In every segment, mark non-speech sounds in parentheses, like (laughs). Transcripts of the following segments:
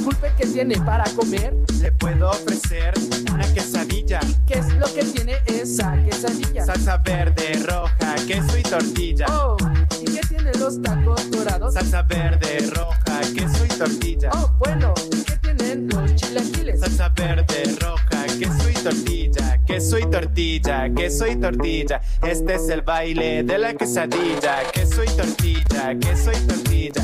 Disculpe, ¿qué tiene para comer? Le puedo ofrecer una quesadilla, ¿Qué es lo que tiene esa quesadilla? salsa verde, roja, queso y tortilla. Oh, ¿y qué tiene los tacos dorados? Salsa verde, roja, queso y tortilla. Oh, bueno, ¿y qué tienen los chilaquiles? Salsa verde, roja, queso y tortilla, queso y tortilla, queso y tortilla. Este es el baile de la quesadilla, queso y tortilla, queso y tortilla.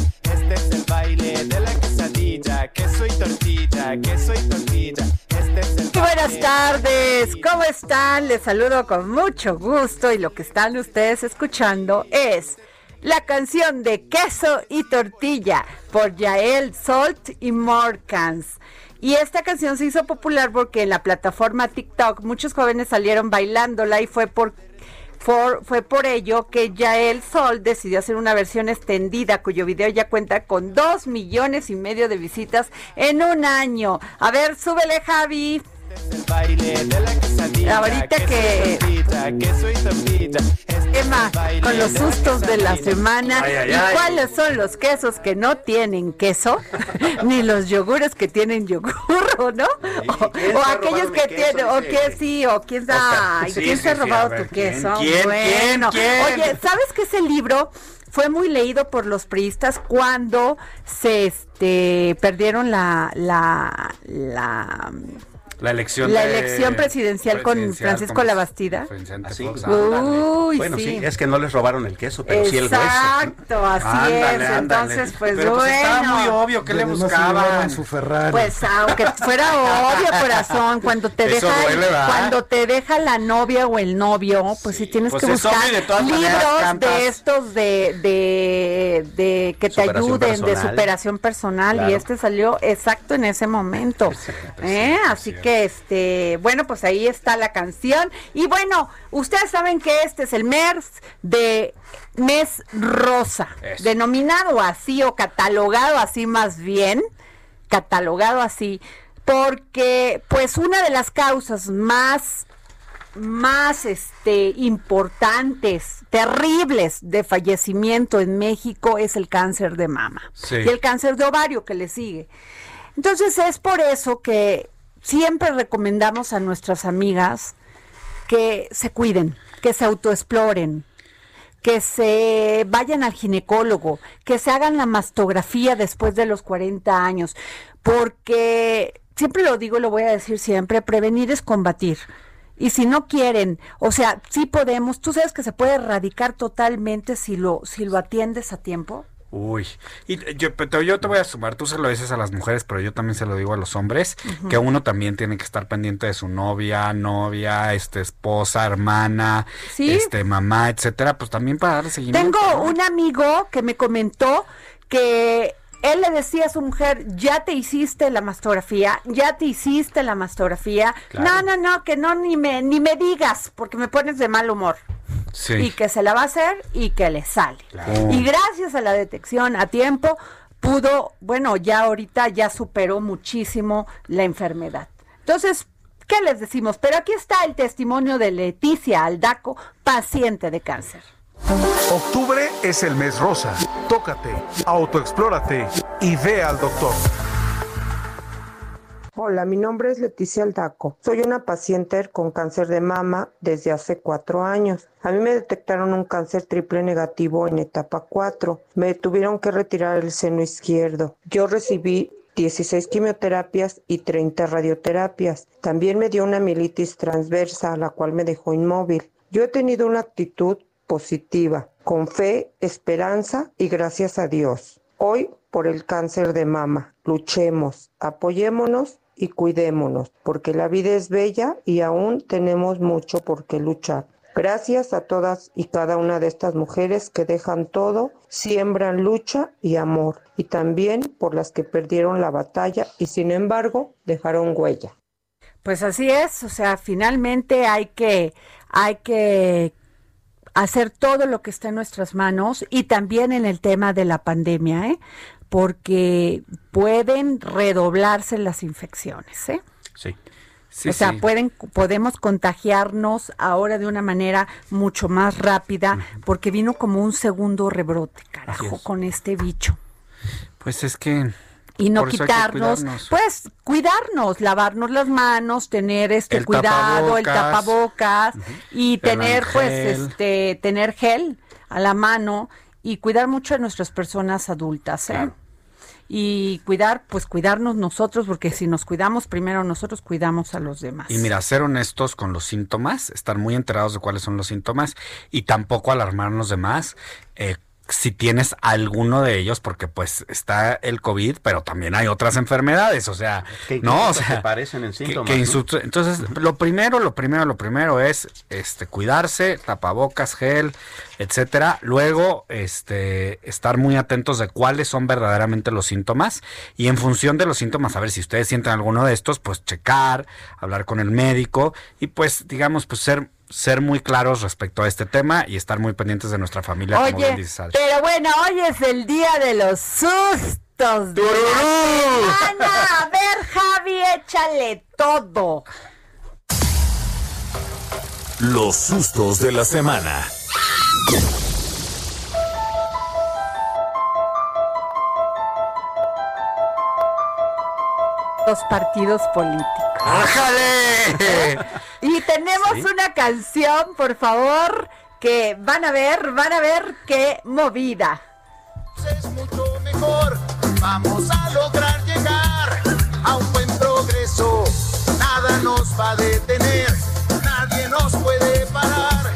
Este es el baile de la quesadilla, queso y tortilla, queso y tortilla. Este es el Muy buenas tardes, ¿cómo están? Les saludo con mucho gusto y lo que están ustedes escuchando es la canción de Queso y Tortilla por Yael Salt y Morcans. Y esta canción se hizo popular porque en la plataforma TikTok muchos jóvenes salieron bailándola y fue por Fue por ello que Yael Sol decidió hacer una versión extendida cuyo video ya cuenta con dos millones y medio de visitas en un año. A ver, súbele Javi. El baile de la quesadilla. Ahorita que- Emma, con los sustos de la semana. Ay, ay, ¿Y ay. cuáles son los quesos que no tienen queso? (laughs) Ni los yogures que tienen yogur, ¿no? O, ¿quién o se ha aquellos que tienen, o que sí, o quién Oscar. Sí, quién sí, se ha robado ver, tu queso. bueno, ¿Quién? oye, ¿sabes que ese libro fue muy leído por los priistas cuando se este perdieron la la la La elección, La de- elección presidencial con Francisco con- Labastida. Así. Fox. Uy, bueno, sí. sí. es que no les robaron el queso, pero sí el hueso. Exacto, así Ándale, es. ándale. Entonces, pues Pero pues estaba bueno. muy obvio que le buscaban. su Ferrari. Pues aunque fuera obvio, corazón, cuando te deja cuando te deja la novia o el novio, pues sí tienes Pues que buscar de libros de estos de, de, de que te Superación ayuden de superación personal y este salió exacto en ese momento. ¿Eh? Así que este, bueno, pues ahí está la canción y bueno, ustedes saben que este es el mes de mes rosa, Eso. denominado así o catalogado así más bien, catalogado así, porque pues una de las causas más más este importantes, terribles de fallecimiento en México es el cáncer de mama Sí. y el cáncer de ovario que le sigue. Entonces es por eso que siempre recomendamos a nuestras amigas que se cuiden, que se autoexploren, que se vayan al ginecólogo, que se hagan la mastografía después de los 40 años, porque siempre lo digo, lo voy a decir siempre, prevenir es combatir. Y si no quieren, o sea, sí podemos, tú sabes que se puede erradicar totalmente si lo si lo atiendes a tiempo. Uy, y yo, pero yo te voy a sumar, tú se lo dices a las mujeres, pero yo también se lo digo a los hombres, que uno también tiene que estar pendiente de su novia, novia, este esposa, hermana, Sí. este mamá, etcétera, pues también para darle seguimiento. Tengo un amigo que me comentó que él le decía a su mujer, ya te hiciste la mastografía, ya te hiciste la mastografía. Claro. No, no, no, que no ni me ni me digas porque me pones de mal humor. Sí. Y que se la va a hacer y que le sale. Claro. Y gracias a la detección a tiempo pudo, bueno, ya ahorita ya superó muchísimo la enfermedad. Entonces, ¿qué les decimos? Pero aquí está el testimonio de Leticia Aldaco, paciente de cáncer. Octubre es el mes rosa. Tócate, autoexplórate y ve al doctor. Hola, mi nombre es Leticia Aldaco. Soy una paciente con cáncer de mama desde hace cuatro años. A mí me detectaron un cáncer triple negativo en etapa 4. Me tuvieron que retirar el seno izquierdo. Yo recibí 16 quimioterapias y 30 radioterapias. También me dio una militis transversa, la cual me dejó inmóvil. Yo he tenido una actitud positiva, con fe, esperanza y gracias a Dios. Hoy por el cáncer de mama. Luchemos, apoyémonos y cuidémonos, porque la vida es bella y aún tenemos mucho por qué luchar. Gracias a todas y cada una de estas mujeres que dejan todo, siembran lucha y amor, y también por las que perdieron la batalla y sin embargo dejaron huella. Pues así es, o sea, finalmente hay que, hay que hacer todo lo que está en nuestras manos y también en el tema de la pandemia, ¿eh? Porque pueden redoblarse las infecciones, ¿eh? Sí. o sea, pueden, podemos contagiarnos ahora de una manera mucho más rápida, porque vino como un segundo rebrote, carajo, con este bicho. Pues es que y no quitarnos, pues cuidarnos, lavarnos las manos, tener este cuidado, el tapabocas. y tener pues este tener gel a la mano y cuidar mucho a nuestras personas adultas, ¿eh? Y cuidar, pues cuidarnos nosotros, porque si nos cuidamos primero nosotros, cuidamos a los demás. Y mira, ser honestos con los síntomas, estar muy enterados de cuáles son los síntomas y tampoco alarmarnos de más. Eh, si tienes alguno de ellos, porque pues está el COVID, pero también hay otras enfermedades, o sea, no, o sea, parecen en síntomas. Entonces, lo primero, lo primero, lo primero es este cuidarse, tapabocas, gel, etcétera. Luego, este, estar muy atentos de cuáles son verdaderamente los síntomas y en función de los síntomas, a ver si ustedes sienten alguno de estos, pues checar, hablar con el médico y pues, digamos, pues ser ser muy claros respecto a este tema y estar muy pendientes de nuestra familia. Oye, como pero bueno, hoy es el día de los sustos. De A ver, Javi, échale todo. Los sustos de la semana. Los partidos políticos. ¡Ájale! (laughs) y tenemos una canción, por favor, que van a ver, van a ver qué movida. Es mucho mejor, vamos a lograr llegar a un buen progreso. Nada nos va a detener, nadie nos puede parar.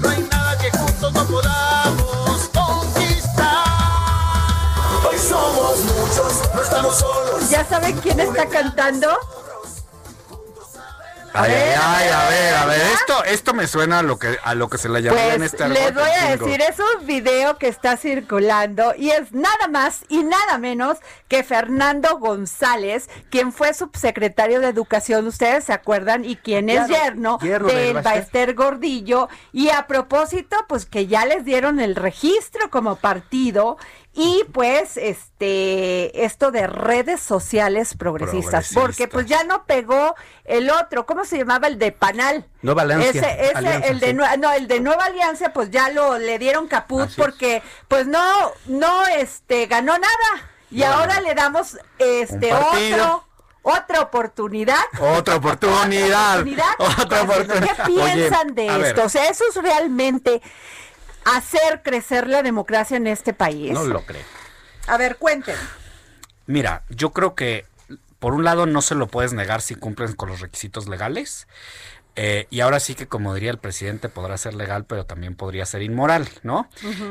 No hay nada que juntos no podamos conquistar. Hoy somos muchos, no estamos solos. ¿Ya saben quién está cantando? Ay, ay, a ver, a ver, esto, esto me suena a lo que, a lo que se le llama pues, en este Les voy a decir, es un video que está circulando y es nada más y nada menos que Fernando González, quien fue subsecretario de Educación, ustedes se acuerdan, y quien es yerno, del Baester Gordillo. Y a propósito, pues que ya les dieron el registro como partido y pues este esto de redes sociales progresistas, porque pues ya no pegó el otro, ¿cómo se llamaba el de Panal? Nueva Alianza. Ese, ese el de no, el de Nueva Alianza pues ya lo le dieron caput porque pues no no este ganó nada y ahora le damos este otro otra oportunidad. Otra oportunidad. Otra oportunidad. ¿Qué piensan de esto? O sea, eso es realmente hacer crecer la democracia en este país? No lo creo. A ver, cuéntenme. Mira, yo creo que por un lado no se lo puedes negar si cumplen con los requisitos legales. Eh, y ahora sí que, como diría el presidente, podrá ser legal, pero también podría ser inmoral, ¿no?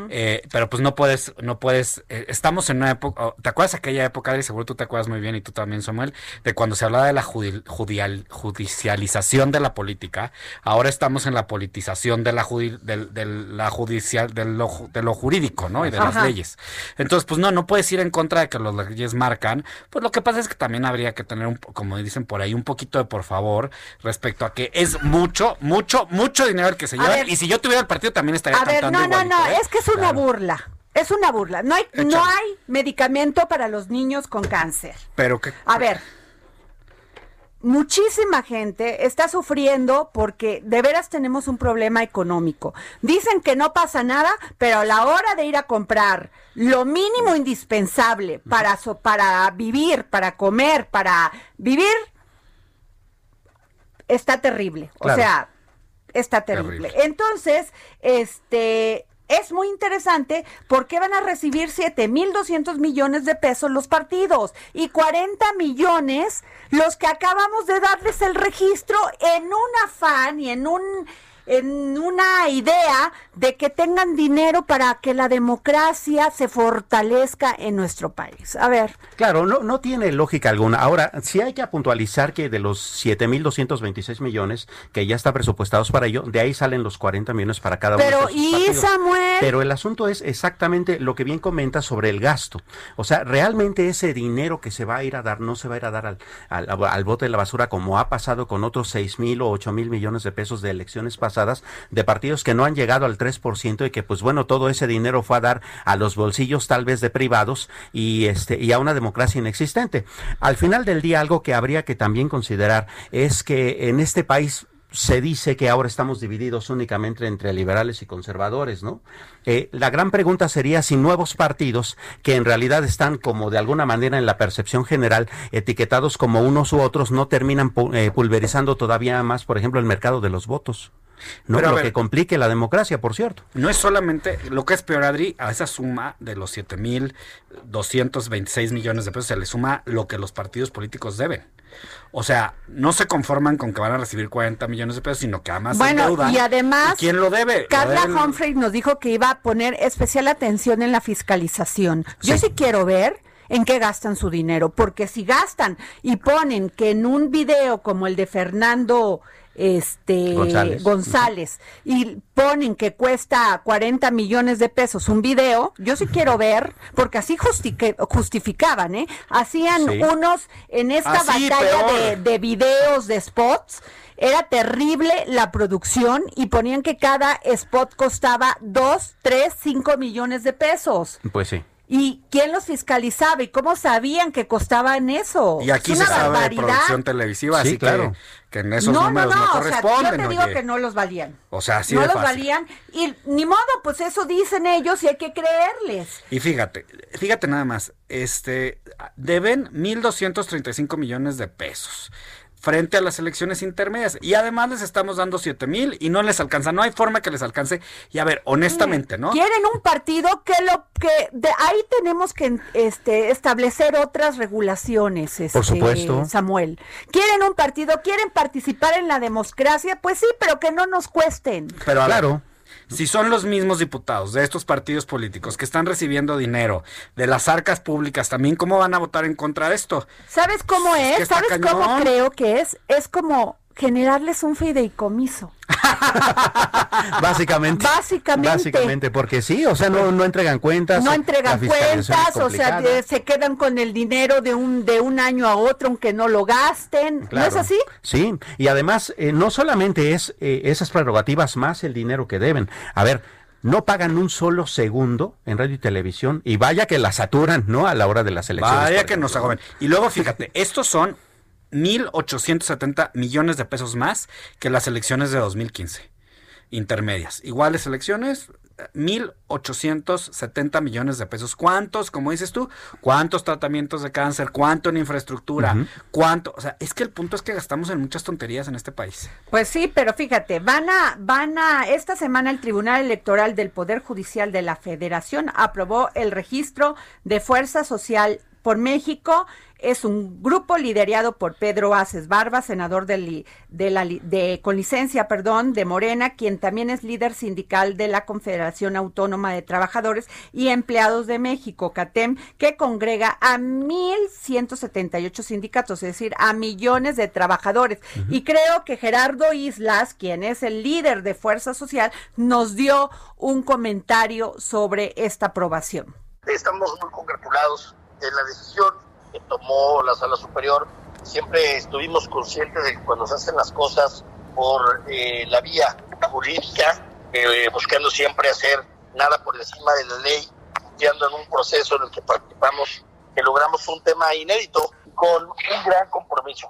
Eh, pero pues no puedes, no puedes, eh, estamos en una época, oh, ¿te acuerdas aquella época, Adri? Seguro tú te acuerdas muy bien y tú también, Samuel, de cuando se hablaba de la judicialización de la política. Ahora estamos en la politización de la, de, la judicial, de lo, de lo jurídico, ¿no? Y de las leyes. Entonces, pues no, no puedes ir en contra de que las leyes marcan. Pues lo que pasa es que también habría que tener, un, como dicen por ahí, un poquito de por favor respecto a que es mucho, mucho, mucho dinero el que se lleva. Y si yo tuviera el partido también estaría A ver, no, no, no, ¿eh? es que es una burla. Es una burla. No hay, no hay medicamento para los niños con cáncer. Pero que. A ver. muchísima gente está sufriendo porque de veras tenemos un problema económico. Dicen que no pasa nada, pero a la hora de ir a comprar lo mínimo indispensable para, so- para vivir, para comer, para vivir, está terrible. O sea, está terrible. Entonces, este es muy interesante porque van a recibir 7.200 millones de pesos los partidos y 40 millones los que acabamos de darles el registro en un afán y en un en una idea de que tengan dinero para que la democracia se fortalezca en nuestro país. A ver, Claro, no, no tiene lógica alguna. Ahora, sí hay que puntualizar que de los 7.226 millones que ya están presupuestados para ello, de ahí salen los 40 millones para cada Pero, uno esos ¿y partidos. Samuel? Pero el asunto es exactamente lo que bien comenta sobre el gasto. O sea, realmente ese dinero que se va a ir a dar, no se va a ir a dar al, al, al bote de la basura como ha pasado con otros 6 mil o 8 mil millones de pesos de elecciones pasadas de partidos que no han llegado al 3% y que pues bueno, todo ese dinero fue a dar a los bolsillos tal vez de privados y este y a una democracia inexistente. Al final del día algo que habría que también considerar es que en este país se dice que ahora estamos divididos únicamente entre liberales y conservadores, ¿no? Eh, la gran pregunta sería si nuevos partidos, que en realidad están como de alguna manera en la percepción general etiquetados como unos u otros, no terminan eh, pulverizando todavía más, por ejemplo, el mercado de los votos. ¿No? Pero Lo ver. que complique la democracia, por cierto. No es solamente, lo que es peor, Adri, a esa suma de los 7.226 millones de pesos se le suma lo que los partidos políticos deben. O sea, no se conforman con que van a recibir 40 millones de pesos, sino que además Bueno, endeudan. y además, ¿Y quién lo debe? Carla Humphrey nos dijo que iba a poner especial atención en la fiscalización. Yo sí quiero ver en qué gastan su dinero, porque si gastan y ponen que en un video como el de Fernando este González. González, y ponen que cuesta 40 millones de pesos un video, yo sí quiero (laughs) ver, porque así justique- justificaban, ¿eh? Hacían Sí. unos en esta Así, batalla de, de videos, de spots, era terrible la producción y ponían que cada spot costaba 2, 3, 5 millones de pesos. Pues sí. ¿Y quién los fiscalizaba y cómo sabían que costaban eso? Y aquí Es se una sabe de barbaridad. producción televisiva, Sí, así claro. que, que en esos no, no, números no, no, o sea, yo te digo oye. que no los valían. O sea, así no de los fácil. valían y ni modo, pues eso dicen ellos y hay que creerles. Y fíjate, fíjate nada más, este deben 1.235 millones de pesos frente a las elecciones intermedias y además les estamos dando 7 mil y no les alcanza, no hay forma que les alcance. Y a ver, honestamente, ¿no? Quieren un partido que lo que de ahí tenemos que este establecer otras regulaciones, este, supuesto. Samuel. Quieren un partido, quieren participar en la democracia, pues sí, pero que no nos cuesten. Pero a ver, Claro. Si son los mismos diputados de estos partidos políticos que están recibiendo dinero de las arcas públicas, también cómo van a votar en contra de esto. ¿Sabes cómo Es es? que está ¿Sabes cómo creo que es? Es como generarles un fideicomiso. (laughs) Básicamente. Básicamente. Básicamente, porque sí, o sea, no, no entregan cuentas. no entregan cuentas, o sea, de- se quedan con el dinero de un de un año a otro aunque no lo gasten. ¿No es así? Sí, y además eh, no solamente es eh, esas prerrogativas más el dinero que deben. A ver, no pagan un solo segundo en radio y televisión y vaya que la saturan, ¿no? A la hora de las elecciones. Vaya que nos agoben. Y luego fíjate, estos son 1.870 millones de pesos más que las elecciones de 2015. Intermedias. Iguales elecciones, 1.870 millones de pesos. ¿Cuántos, como dices tú, cuántos tratamientos de cáncer, cuánto en infraestructura, cuánto? O sea, es que el punto es que gastamos en muchas tonterías en este país. Pues sí, pero fíjate, van a, van a, esta semana el Tribunal Electoral del Poder Judicial de la Federación aprobó el registro de Fuerza Social por México. Es un grupo liderado por Pedro Aces Barba, senador de, li- de la, de, con licencia, perdón, de Morena, quien también es líder sindical de la Confederación Autónoma de Trabajadores y Empleados de México, CATEM, que congrega a 1.178 sindicatos, es decir, a millones de trabajadores. Y creo que Gerardo Islas, quien es el líder de Fuerza Social, nos dio un comentario sobre esta aprobación. Estamos muy congratulados de la decisión tomó la Sala Superior. Siempre estuvimos conscientes de que cuando se hacen las cosas por eh, la vía jurídica, eh, buscando siempre hacer nada por encima de la ley, confiando en un proceso en el que participamos, que logramos un tema inédito con un gran compromiso.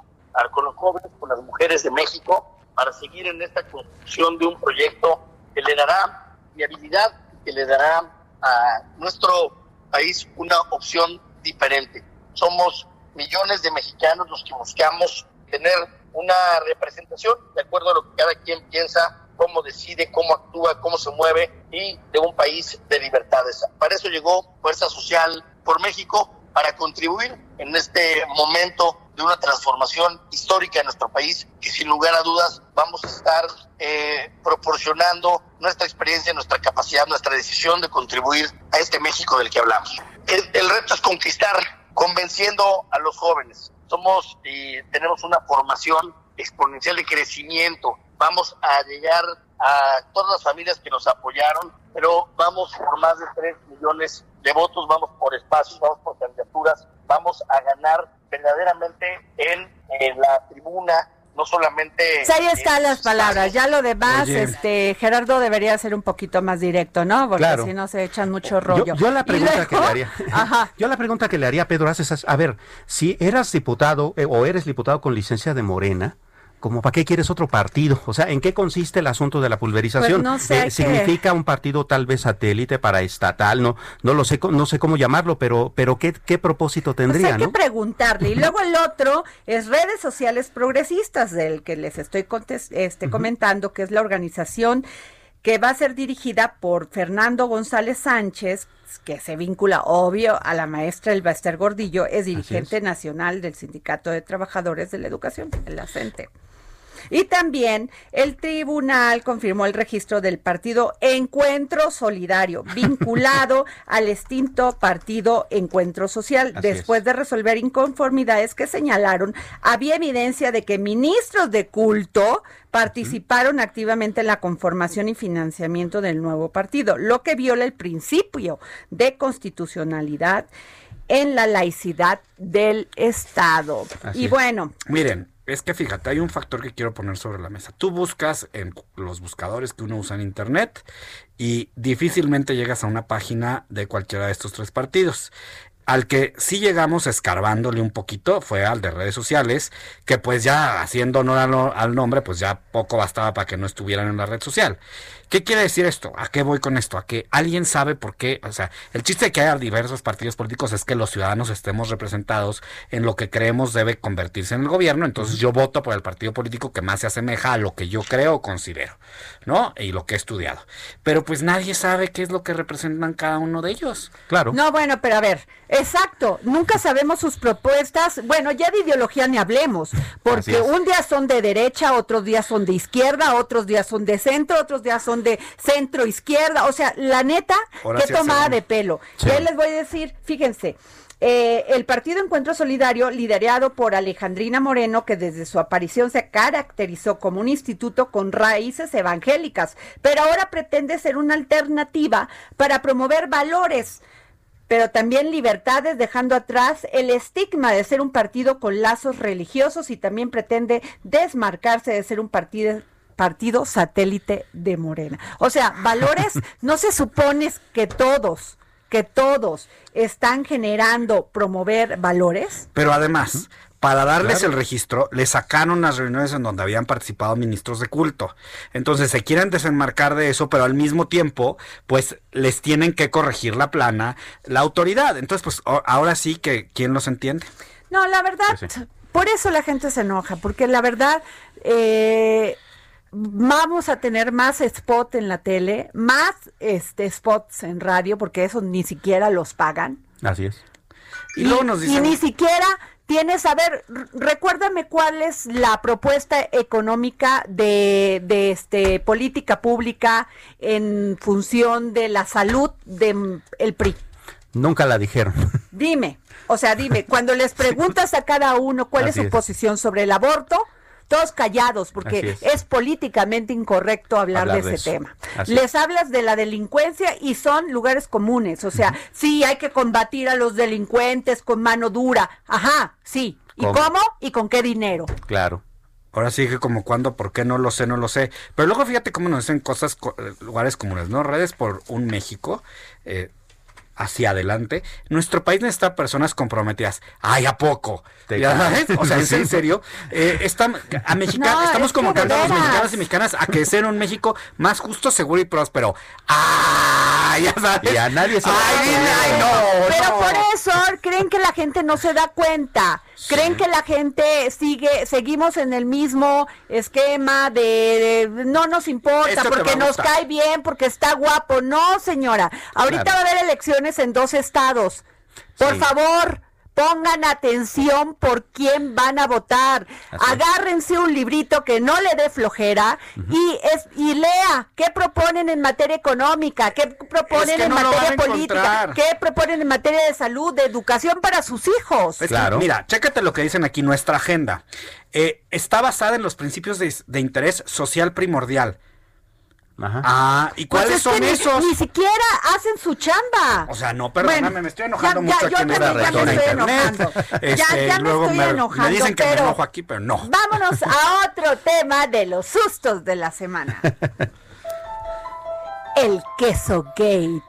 con los jóvenes, con las mujeres de México, para seguir en esta construcción de un proyecto que le dará viabilidad, que le dará a nuestro país una opción diferente. Somos millones de mexicanos los que buscamos tener una representación de acuerdo a lo que cada quien piensa, cómo decide, cómo actúa, cómo se mueve y de un país de libertades. Para eso llegó Fuerza Social por México, para contribuir en este momento de una transformación histórica en nuestro país, que sin lugar a dudas vamos a estar eh, proporcionando nuestra experiencia, nuestra capacidad, nuestra decisión de contribuir a este México del que hablamos. El reto es conquistar, convenciendo a los jóvenes. Somos y tenemos una formación exponencial de crecimiento. Vamos a llegar a todas las familias que nos apoyaron, pero vamos por más de 3 millones de votos, vamos por espacios, vamos por candidaturas, vamos a ganar verdaderamente en, en la tribuna, no solamente... Ahí están las palabras, ya lo demás, Oye. este Gerardo debería ser un poquito más directo, ¿no? Porque Claro. si no se echan mucho rollo. Yo, yo la pregunta que le haría, (laughs) Ajá. yo la pregunta que le haría a Pedro Aces es, a ver, si eras diputado eh, o eres diputado con licencia de Morena, ¿Cómo para qué quieres otro partido? O sea, ¿en qué consiste el asunto de la pulverización? Pues no sé, que- ¿Significa un partido tal vez satélite para estatal? No, no lo sé, no sé cómo llamarlo, pero, pero ¿qué, qué propósito Pues tendría, hay que preguntarle. Y luego el otro es redes sociales progresistas, del que les estoy este, comentando, que es la organización que va a ser dirigida por Fernando González Sánchez, que se vincula, obvio, a la maestra Elba Ester Gordillo, es dirigente nacional del Sindicato de Trabajadores de la Educación, el ACENTE. Y también el tribunal confirmó el registro del partido Encuentro Solidario, (laughs) vinculado al extinto partido Encuentro Social. Así es. Después de resolver inconformidades que señalaron, había evidencia de que ministros de culto participaron activamente en la conformación y financiamiento del nuevo partido, lo que viola el principio de constitucionalidad en la laicidad del Estado. Así y bueno, Miren, es que fíjate, hay un factor que quiero poner sobre la mesa. Tú buscas en los buscadores que uno usa en Internet y difícilmente llegas a una página de cualquiera de estos tres partidos. Al que sí llegamos escarbándole un poquito fue al de redes sociales, que pues ya haciendo honor al, nombre, pues ya poco bastaba para que no estuvieran en la red social. ¿Qué quiere decir esto? ¿A qué voy con esto? A que alguien sabe por qué, o sea, el chiste de que haya diversos partidos políticos es que los ciudadanos estemos representados en lo que creemos debe convertirse en el gobierno, entonces yo voto por el partido político que más se asemeja a lo que yo creo o considero, ¿no? Y lo que he estudiado. Pero pues nadie sabe qué es lo que representan cada uno de ellos. Claro. No, bueno, pero a ver, exacto, nunca sabemos sus propuestas. Bueno, ya de ideología ni hablemos, porque un día son de derecha, otros días son de izquierda, otros días son de centro, otros días son de centro izquierda. O sea, la neta, Ahora qué tomada de pelo. Sí. Les voy a decir, fíjense. eh, el Partido Encuentro Solidario, liderado por Alejandrina Moreno, que desde su aparición se caracterizó como un instituto con raíces evangélicas, pero ahora pretende ser una alternativa para promover valores pero también libertades, dejando atrás el estigma de ser un partido con lazos religiosos y también pretende desmarcarse de ser un partido partido satélite de Morena. O sea, valores, no se supone que todos, que todos están generando promover valores. Pero además, para darles Claro. el registro, le sacaron las reuniones en donde habían participado ministros de culto. Entonces se quieren desenmarcar de eso, pero al mismo tiempo, pues les tienen que corregir la plana la autoridad. Entonces, pues ahora sí que, ¿quién los entiende? No, la verdad, Pues por eso la gente se enoja, porque la verdad, eh, vamos a tener más spot en la tele, más este spots en radio, porque esos ni siquiera los pagan. Así es. Y luego nos y dicen- ni siquiera tienes, a ver, recuérdame cuál es la propuesta económica de, de este política pública en función de la salud del el PRI. Nunca la dijeron. Dime, o sea, dime, cuando les (laughs) preguntas a cada uno cuál Así es su es. posición sobre el aborto, todos callados, porque es. es. políticamente incorrecto hablar, Hablar de de ese eso. tema. Así Les hablas de la delincuencia y son lugares comunes, o sea, sí hay que combatir a los delincuentes con mano dura, ajá, sí. ¿Y ¿Cómo? cómo? ¿Y con qué dinero? Claro. Ahora sí que como cuándo, por qué no lo sé, no lo sé. Pero luego fíjate cómo nos dicen cosas, co- eh, lugares comunes, ¿no? Redes por un México. eh, hacia adelante, nuestro país necesita personas comprometidas. ¡Ay, a poco! ¿Ya sabes? O sea, ¿es en (laughs) serio? Eh, están, a Mexica- No, estamos es convocando a los mexicanos y mexicanas a que sea un México más justo, seguro y próspero. ¡Ah! Ya sabes. Y a nadie se ¡Ay, ay, no! Pero no! por eso creen que la gente no se da cuenta. Creen que la gente sigue, seguimos en el mismo esquema de, de no nos importa Esto porque nos cae bien, porque está guapo. No, señora. Ahorita Claro. va a haber elecciones en dos estados. Por Sí. favor. Pongan atención por quién van a votar. Así. Agárrense un librito que no le dé flojera y es y lea qué proponen en materia económica, qué proponen Es que en no materia política, qué proponen en materia de salud, de educación para sus hijos. Claro. mira, chécate lo que dicen aquí, nuestra agenda. Eh, está basada en los principios de, de interés social primordial. Ajá. Ah, ¿y Pues cuáles es que son ni- esos? Ni, siquiera hacen su chamba. O sea, no, perdóname, Bueno, me estoy enojando ya- mucho ya- aquí yo en esta también ya me estoy internet. enojando. (laughs) Este, ya, ya me luego estoy me, enojando. me dicen que pero me enojo aquí, pero no. Vámonos a (laughs) otro tema de los sustos de la semana. El queso gate.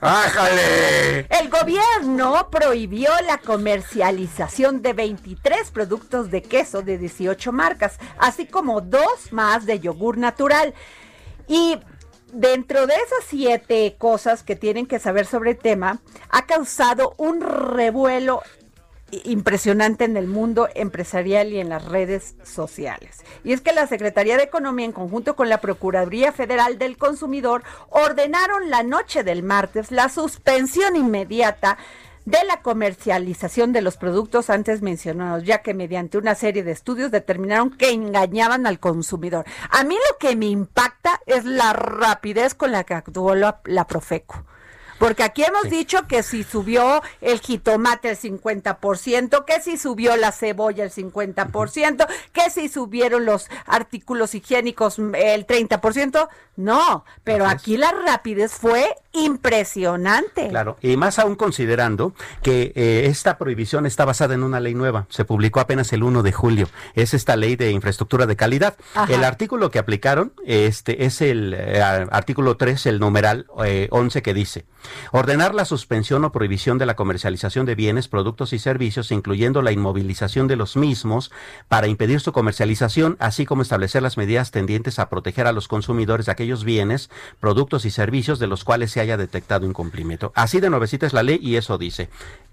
¡Ájale! El gobierno prohibió la comercialización de 23 productos de queso de 18 marcas, así como dos más de yogur natural. Y dentro de esas siete cosas que tienen que saber sobre el tema, ha causado un revuelo impresionante en el mundo empresarial y en las redes sociales. Y es que la Secretaría de Economía, en conjunto con la Procuraduría Federal del Consumidor, ordenaron la noche del martes la suspensión inmediata de la comercialización de los productos antes mencionados, ya que mediante una serie de estudios determinaron que engañaban al consumidor. A mí lo que me impacta es la rapidez con la que actuó la, la Profeco. Porque aquí hemos dicho que si subió el jitomate el 50%, que si subió la cebolla el 50%, que si subieron los artículos higiénicos el 30%. No, pero aquí la rapidez fue impresionante. Claro, y más aún considerando que eh, esta prohibición está basada en una ley nueva, se publicó apenas el 1 de julio, es esta ley de infraestructura de calidad. Ajá. El artículo que aplicaron este es el eh, artículo 3, el numeral eh, 11 que dice, ordenar la suspensión o prohibición de la comercialización de bienes, productos y servicios, incluyendo la inmovilización de los mismos para impedir su comercialización, así como establecer las medidas tendientes a proteger a los consumidores de aquellos bienes, productos y servicios de los cuales se haya detectado incumplimiento. Así de nuevecita es la ley y eso dice.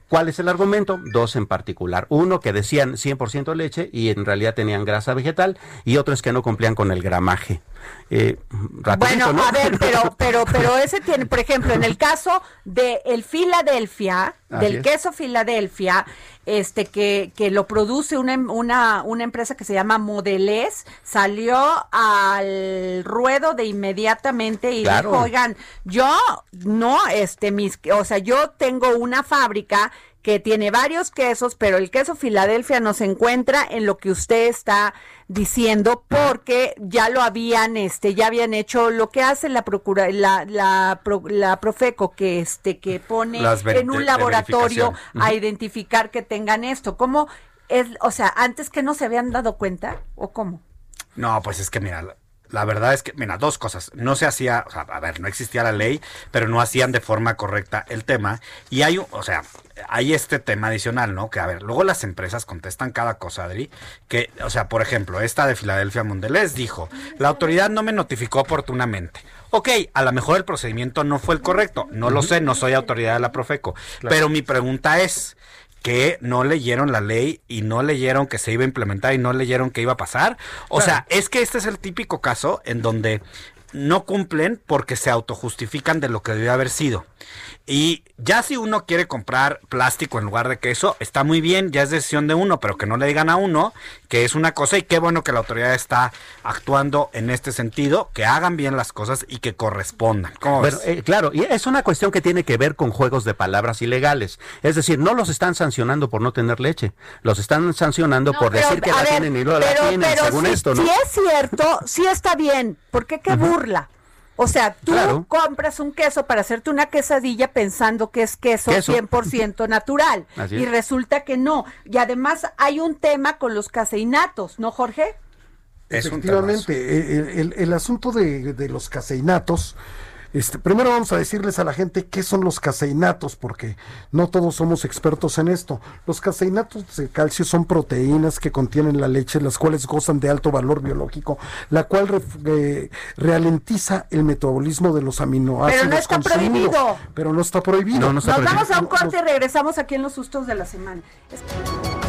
¿Cuál es el argumento? Dos en particular. Uno que decían 100% leche y en realidad tenían grasa vegetal y otro es que no cumplían con el gramaje. Eh, rapidito, Bueno, ¿no? a ver, pero, (laughs) pero, pero ese tiene, por ejemplo, en el caso de el Filadelfia, Así del es. queso Filadelfia, este que, que lo produce una, em- una, una empresa que se llama Modelés, salió al ruedo de inmediatamente y Claro. dijo, oigan, yo no, este, mis, o sea, yo tengo una fábrica que tiene varios quesos, pero el queso Filadelfia no se encuentra en lo que usted está diciendo porque ya lo habían este ya habían hecho lo que hace la procura la la, pro- la Profeco que este que pone en un de laboratorio a identificar que tengan esto. ¿Cómo es, o sea, antes que no se habían dado cuenta o cómo? No, pues es que mira, la, verdad es que, mira, dos cosas. No se hacía, o sea, a ver, no existía la ley, pero no hacían de forma correcta el tema. Y hay, o sea, hay este tema adicional, ¿no? Que, a ver, luego las empresas contestan cada cosa, Adri. Que, o sea, por ejemplo, esta de Filadelfia Mondelez dijo, la autoridad no me notificó oportunamente. Ok, a lo mejor el procedimiento no fue el correcto. No lo sé, no soy autoridad de la Profeco. Pero mi pregunta es, que no leyeron la ley y no leyeron que se iba a implementar y no leyeron que iba a pasar. O sea, es que este es el típico caso en donde no cumplen porque se autojustifican de lo que debió haber sido. Y ya si uno quiere comprar plástico en lugar de queso, está muy bien, ya es decisión de uno, pero que no le digan a uno que es una cosa y qué bueno que la autoridad está actuando en este sentido, que hagan bien las cosas y que correspondan. ¿Cómo Bueno, ves? eh, claro, y es una cuestión que tiene que ver con juegos de palabras ilegales. Es decir, no los están sancionando por no tener leche, los están sancionando por Pero, decir que la ver, tienen y no la tienen, pero según si, esto, ¿no? Si es cierto, sí está bien. ¿Por qué qué burla? O sea, tú Claro. compras un queso para hacerte una quesadilla pensando que es queso, Queso. 100% natural. (laughs) Así y es. resulta que no. Y además hay un tema con los caseinatos, ¿no, Jorge? Efectivamente, el, el- el asunto de, de los caseinatos Este, primero vamos a decirles a la gente qué son los caseinatos, porque no todos somos expertos en esto. Los caseinatos de calcio son proteínas que contienen la leche, las cuales gozan de alto valor biológico, la cual re- eh, ralentiza el metabolismo de los aminoácidos. Pero no está prohibido. Pero no está prohibido. Nos vamos a un corte y regresamos aquí en los sustos de la semana. Es-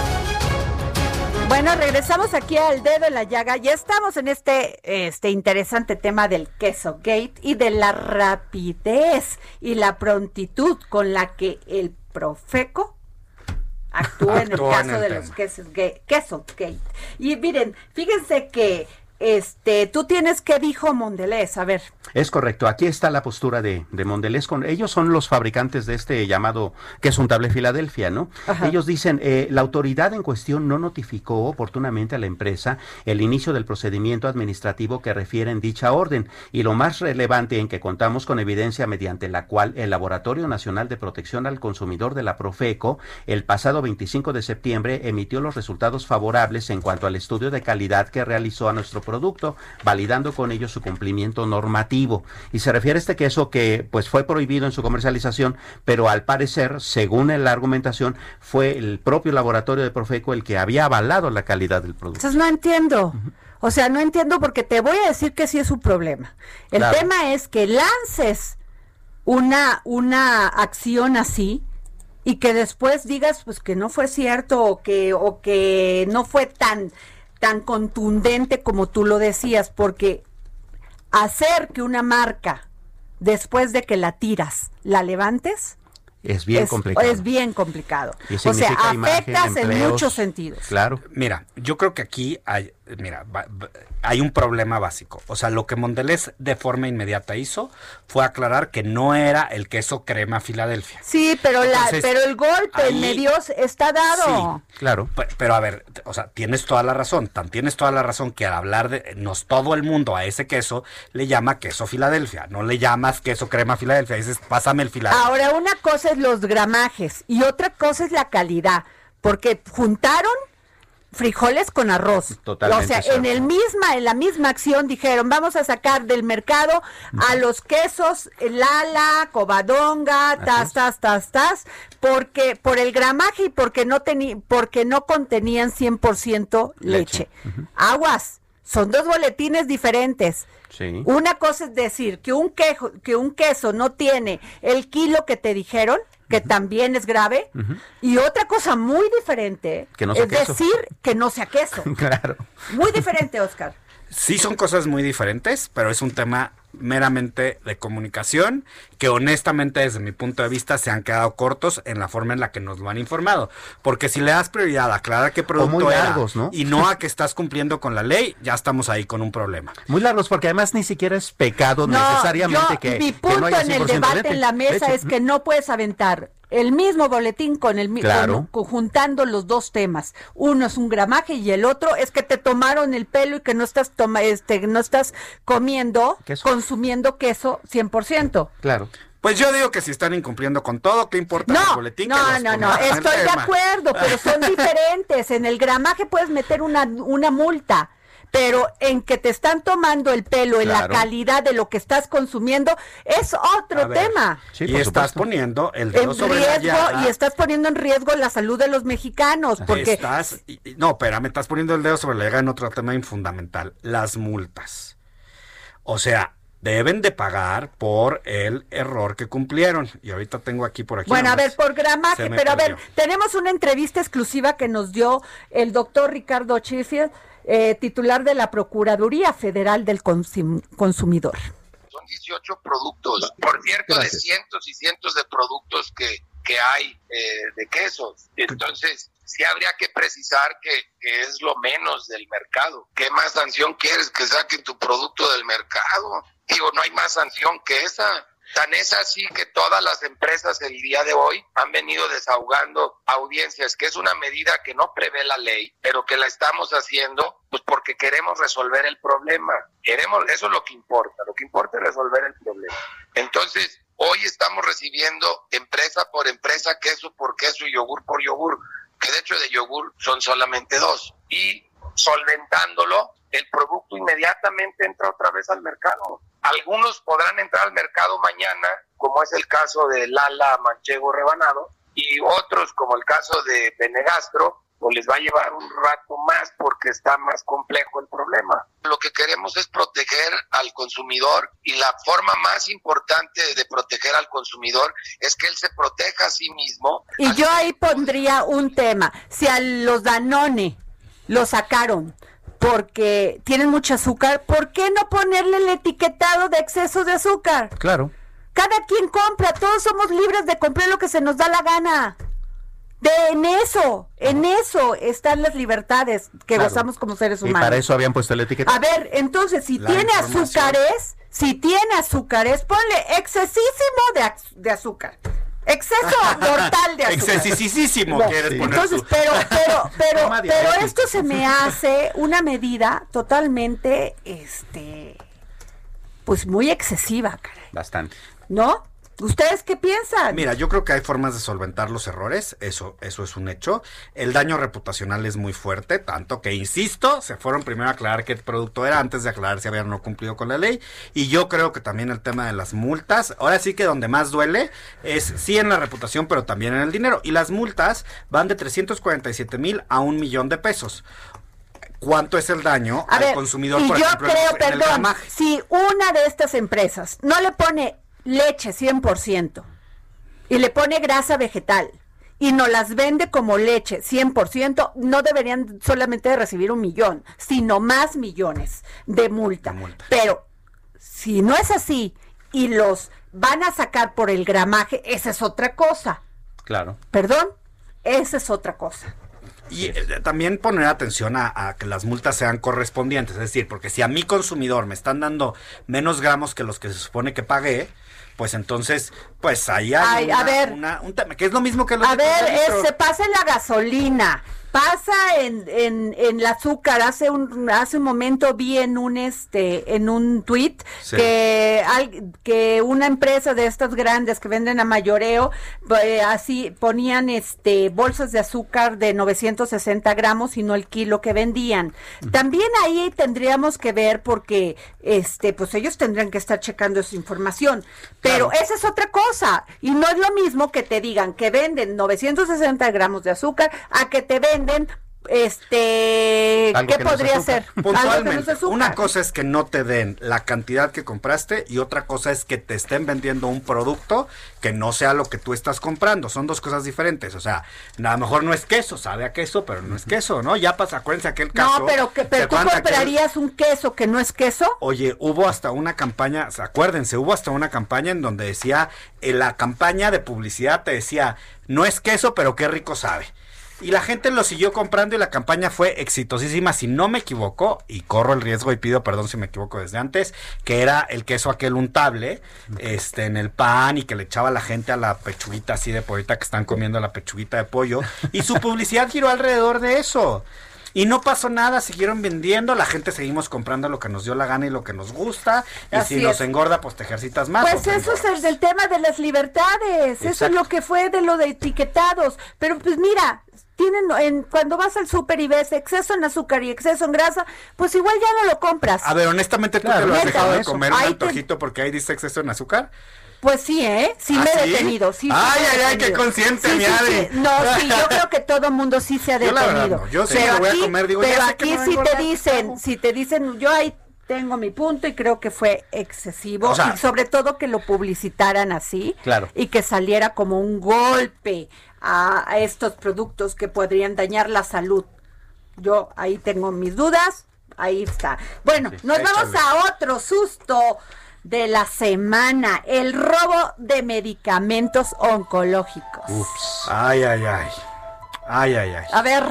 Bueno, regresamos aquí al dedo en la llaga. Ya estamos en este, este interesante tema del queso gate y de la rapidez y la prontitud con la que el Profeco actúa en el en caso el de tema. los quesos gate, queso gate. Y miren, fíjense que este, tú tienes que dijo Mondelez, a ver. Es correcto, aquí está la postura de, de Mondelez. Con, ellos son los fabricantes de este llamado queso untable Filadelfia, ¿no? Ajá. Ellos dicen, eh, la autoridad en cuestión no notificó oportunamente a la empresa el inicio del procedimiento administrativo que refiere en dicha orden. Y lo más relevante en que contamos con evidencia mediante la cual el Laboratorio Nacional de Protección al Consumidor de la Profeco, el pasado 25 de septiembre, emitió los resultados favorables en cuanto al estudio de calidad que realizó a nuestro producto, validando con ello su cumplimiento normativo. Y se refiere a este queso que pues fue prohibido en su comercialización, pero al parecer, según la argumentación, fue el propio laboratorio de Profeco el que había avalado la calidad del producto. Entonces no entiendo. O sea, no entiendo porque te voy a decir que sí es un problema. El Claro. tema es que lances una, una acción así y que después digas pues que no fue cierto o que, o que no fue tan, tan contundente como tú lo decías, porque hacer que una marca, después de que la tiras, la levantes, Es bien es, complicado. es bien complicado. O sea, imagen, afectas en muchos sentidos. Claro. Mira, yo creo que aquí hay, mira, va- va- hay un problema básico. O sea, lo que Mondelez de forma inmediata hizo fue aclarar que no era el queso crema Filadelfia. Sí, pero la, pero el golpe en ahí- medios está dado. Claro. Pe- Pero a ver, o sea, tienes toda la razón. Tan tienes toda la razón que al hablar de nos todo el mundo a ese queso le llama queso Filadelfia, no le llamas queso crema Filadelfia, dices, pásame el Filadelfia. Ahora, una cosa es los gramajes y otra cosa es la calidad, porque juntaron frijoles con arroz. Totalmente o sea, cierto. en el misma en la misma acción dijeron, vamos a sacar del mercado a los quesos Lala, Covadonga, tas tas tas tas, porque por el gramaje y porque no porque no contenían 100% leche. Aguas, son dos boletines diferentes. Sí. Una cosa es decir que un, quejo, que un queso no tiene el kilo que te dijeron, que también es grave, y otra cosa muy diferente Que no sea es queso. decir que no sea queso. (laughs) Claro. Muy diferente, Oscar. Sí son cosas muy diferentes, pero es un tema meramente de comunicación que honestamente desde mi punto de vista se han quedado cortos en la forma en la que nos lo han informado. Porque si le das prioridad a aclarar qué producto muy era ¿no? y no a que estás cumpliendo con la ley, ya estamos ahí con un problema. Muy largos, porque además ni siquiera es pecado No, necesariamente yo- que, mi que punto no haya en el 100% debate en la mesa es que no puedes aventar el mismo boletín con el mi- Claro. conjuntando los dos temas. Uno es un gramaje y el otro es que te tomaron el pelo y que no estás toma, este no estás comiendo. Consumiendo queso 100%. Claro. Pues yo digo que si están incumpliendo con todo, ¿qué importa el No, boletín? que no, no, no, estoy de acuerdo, pero son (laughs) diferentes. En el gramaje puedes meter una, una multa, pero en que te están tomando el pelo en la calidad de lo que estás consumiendo es otro ver, tema. y estás poniendo el dedo En sobre la riesgo llaga. y estás poniendo en riesgo la salud de los mexicanos, porque Estás, y- y- no, espérame, estás poniendo el dedo sobre la llaga en otro tema fundamental, las multas. O sea, deben de pagar por el error que cumplieron. Y ahorita tengo aquí por aquí. Bueno, a ver, por gramaje, pero a ver, perdió. tenemos una entrevista exclusiva que nos dio el doctor Ricardo Sheffield, eh, titular de la Procuraduría Federal del Consum- Consumidor. Son 18 productos. Por cierto, de cientos y cientos de productos que, que hay eh, de quesos. Entonces, sí habría que precisar que, que es lo menos del mercado. ¿Qué más sanción quieres que saquen tu producto del mercado? Digo, no hay más sanción que esa. Tan es así que todas las empresas el día de hoy han venido desahogando audiencias, que es una medida que no prevé la ley, pero que la estamos haciendo pues porque queremos resolver el problema. Queremos, eso es lo que importa, lo que importa es resolver el problema. Entonces, hoy estamos recibiendo empresa por empresa, queso por queso y yogur por yogur, que de hecho de yogur son solamente dos. Y solventándolo, el producto inmediatamente entra otra vez al mercado. Algunos podrán entrar al mercado mañana, como es el caso de Lala Manchego Rebanado, y otros, como el caso de Benegastro, pues les va a llevar un rato más porque está más complejo el problema. Lo que queremos es proteger al consumidor y la forma más importante de proteger al consumidor es que él se proteja a sí mismo Y yo ahí pondría un tema. Si a los Danone lo sacaron porque tienen mucho azúcar, ¿por qué no ponerle el etiquetado de exceso de azúcar? Claro. Cada quien compra, todos somos libres de comprar lo que se nos da la gana. De en eso, en eso están las libertades que Claro. gozamos como seres Y humanos. para eso habían puesto el etiqueta. A ver, entonces, si La tiene azúcares, si tiene azúcares, ponle excesísimo de, az- de azúcar. Exceso mortal de azúcar. Excesisísimo No, quieres poner Entonces, pero, pero, (laughs) pero, pero esto se me hace una medida totalmente, este, pues muy excesiva, caray. Bastante. ¿no? ¿Ustedes qué piensan? Mira, yo creo que hay formas de solventar los errores, eso, eso es un hecho. El daño reputacional es muy fuerte, tanto que, insisto, se fueron primero a aclarar qué producto era antes de aclarar si habían no cumplido con la ley. Y yo creo que también el tema de las multas, ahora sí que donde más duele es sí en la reputación, pero también en el dinero. Y las multas van de 347 mil a un millón de pesos. ¿Cuánto es el daño A al ver, consumidor, y por yo ejemplo, creo, en el perdón, si una de estas empresas no le pone leche 100% y le pone grasa vegetal y no las vende como leche 100%, no deberían solamente de recibir un millón, sino más millones de multa. Pero si no es así y los van a sacar por el gramaje, esa es otra cosa. Claro. Perdón, esa es otra cosa. Y eh, también poner atención a, a que las multas sean correspondientes, es decir, porque si a mi consumidor me están dando menos gramos que los que se supone que pagué, pues entonces, pues ahí hay Ay, a una- ver. una- un tema, que es lo mismo que lo A ver, eh, se pasa en la gasolina, pasa en, en, en el azúcar. Hace un hace un momento vi en un este en un tweet Sí. que al- que una empresa de estas grandes que venden a mayoreo eh, así ponían este bolsas de azúcar de 960 gramos y no el kilo que vendían. También ahí tendríamos que ver porque este pues ellos tendrían que estar checando esa información. Pero esa es otra cosa. Y no es lo mismo que te digan que venden 960 gramos de azúcar a que te venden este, Algo ¿qué que no se podría ser? No Puntualmente, una cosa es que no te den la cantidad que compraste y otra cosa es que te estén vendiendo un producto que no sea lo que tú estás comprando. Son dos cosas diferentes. O sea, a lo mejor no es queso, sabe a queso, pero no es queso, ¿no? Ya pasa, acuérdense aquel caso. No, pero, que, ¿se pero tú aquel- comprarías un queso que no es queso. Oye, hubo hasta una campaña, acuérdense, hubo hasta una campaña en donde decía, en la campaña de publicidad te decía, no es queso, pero qué rico sabe. Y la gente lo siguió comprando y la campaña fue exitosísima, si no me equivoco, y corro el riesgo y pido perdón si me equivoco desde antes, que era el queso aquel untable, este, en el pan y que le echaba la gente a la pechuguita así de pollita que están comiendo la pechuguita de pollo. Y su publicidad giró alrededor de eso. Y no pasó nada, siguieron vendiendo, la gente seguimos comprando lo que nos dio la gana y lo que nos gusta. Y Así si nos engorda, pues te ejercitas más. Pues eso es el del tema de las libertades, eso es lo que fue de lo de etiquetados. Pero pues mira, tienen en, cuando vas al súper y ves exceso en azúcar y exceso en grasa, pues igual ya no lo compras. A ver, honestamente, ¿tú Claro, te lo has dejado de eso. comer un te- antojito porque ahí dice exceso en azúcar? Pues sí, ¿eh? Sí ¿Ah, me he sí? detenido, sí. sí Ay, ay, ay, qué consciente, Sí, mi Adri. sí. No, sí, yo creo que todo mundo sí se ha (laughs) Yo la verdad detenido. no, yo sí pero me voy a aquí, comer, digo, ya pero sé que aquí voy a sí te dicen, si te dicen, yo ahí tengo mi punto y creo que fue excesivo O sea- y sobre todo que lo publicitaran así Claro. y que saliera como un golpe a, a estos productos que podrían dañar la salud. Yo ahí tengo mis dudas, ahí está. Bueno, nos vamos a otro susto de la semana, el robo de medicamentos oncológicos. Ups. Ay, ay, ay. Ay, ay, ay. A ver,